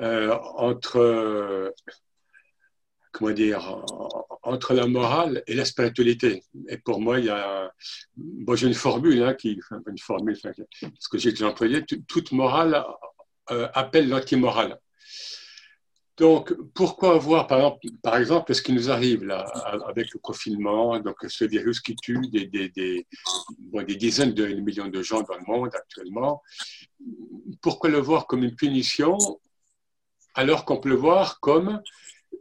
entre comment dire, entre la morale et la spiritualité. Et pour moi, il y a, bon, j'ai une formule hein, une formule, ce que j'ai employé, toute morale euh, appelle l'antimorale. Donc, pourquoi avoir, par exemple, par exemple, ce qui nous arrive là, avec le confinement, donc ce virus qui tue des, des, des, des dizaines de millions de gens dans le monde actuellement, pourquoi le voir comme une punition alors qu'on peut le voir comme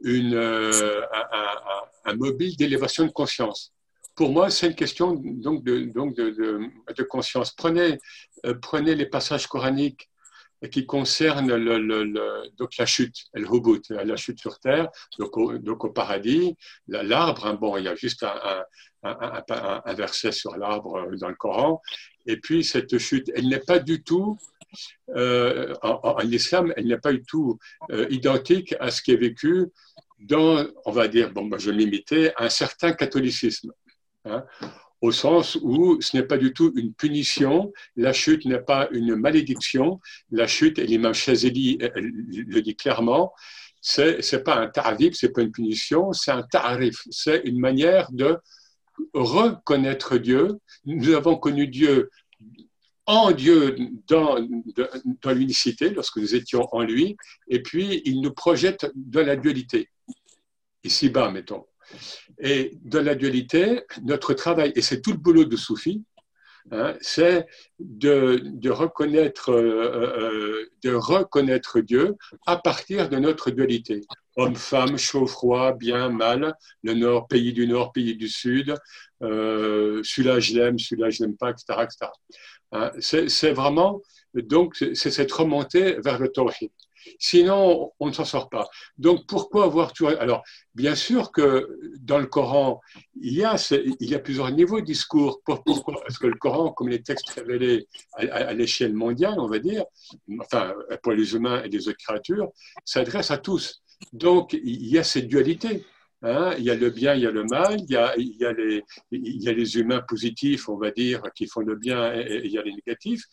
une, euh, un, mobile d'élévation de conscience. Pour moi, c'est une question donc de, donc de, de, conscience. Prenez, euh, prenez les passages coraniques qui concernent le, le, donc la chute, le hubut, la chute sur terre, donc au, donc au paradis, l'arbre. Hein, bon, il y a juste un, un, un verset sur l'arbre euh, dans le Coran. Et puis cette chute, elle n'est pas du tout euh, en, islam, elle n'est pas du tout euh, identique à ce qui est vécu dans, on va dire, bon, je vais un certain catholicisme. Hein, au sens où ce n'est pas du tout une punition, la chute n'est pas une malédiction, la chute, et l'imam Chazeli le dit clairement, c'est n'est pas un ta'rif, c'est pas une punition, c'est un ta'rif, c'est une manière de reconnaître Dieu. Nous avons connu Dieu en Dieu dans, l'unicité, lorsque nous étions en lui, et puis il nous projette dans la dualité, ici-bas, mettons. Et dans la dualité, notre travail, et c'est tout le boulot de Soufi, hein, c'est de, de, reconnaître, euh, euh, de reconnaître Dieu à partir de notre dualité. Homme, femme, chaud, froid, bien, mal, le nord, pays du nord, pays du sud, euh, celui-là je l'aime, celui-là je l'aime pas, etc. etc. Hein, c'est vraiment, donc, c'est cette remontée vers le tawhid. Sinon, on ne s'en sort pas. Donc, pourquoi avoir tout. Alors, bien sûr que dans le Coran, il y a, plusieurs niveaux de discours. Pourquoi? Parce que le Coran, comme les textes révélés à, l'échelle mondiale, on va dire, enfin, pour les humains et les autres créatures, s'adresse à tous. Donc, il y a cette dualité. Hein, il y a le bien, il y a le mal, il y a, les, humains positifs, on va dire, qui font le bien, et, il y a les négatifs.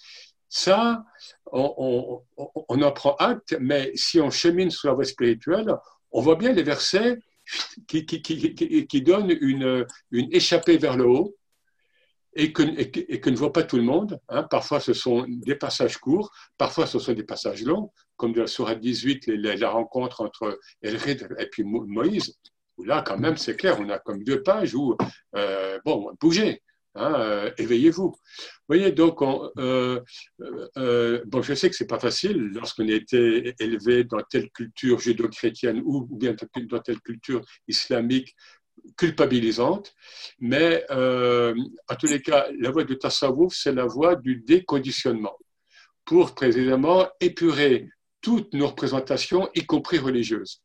Ça, on, en prend acte, mais si on chemine sur la voie spirituelle, on voit bien les versets qui, donnent une, échappée vers le haut, et que, et que, ne voit pas tout le monde. Hein. Parfois, ce sont des passages courts, parfois, ce sont des passages longs, comme de la Sourate 18, la rencontre entre Elrid et puis Moïse là, quand même, c'est clair, on a comme deux pages où, euh, bon, bougez, hein, euh, éveillez-vous. Vous voyez, donc, euh, bon, je sais que c'est pas facile lorsqu'on a été élevé dans telle culture judéo-chrétienne ou, bien dans telle culture islamique culpabilisante, mais en tous les cas, la voie du tasawwuf, c'est la voie du déconditionnement pour précisément épurer toutes nos représentations, y compris religieuses.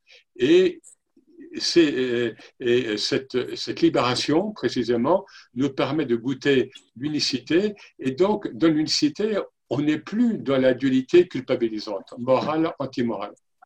Et et cette, cette, libération, précisément, nous permet de goûter l'unicité. Et donc, dans l'unicité, on n'est plus dans la dualité culpabilisante, morale, antimorale.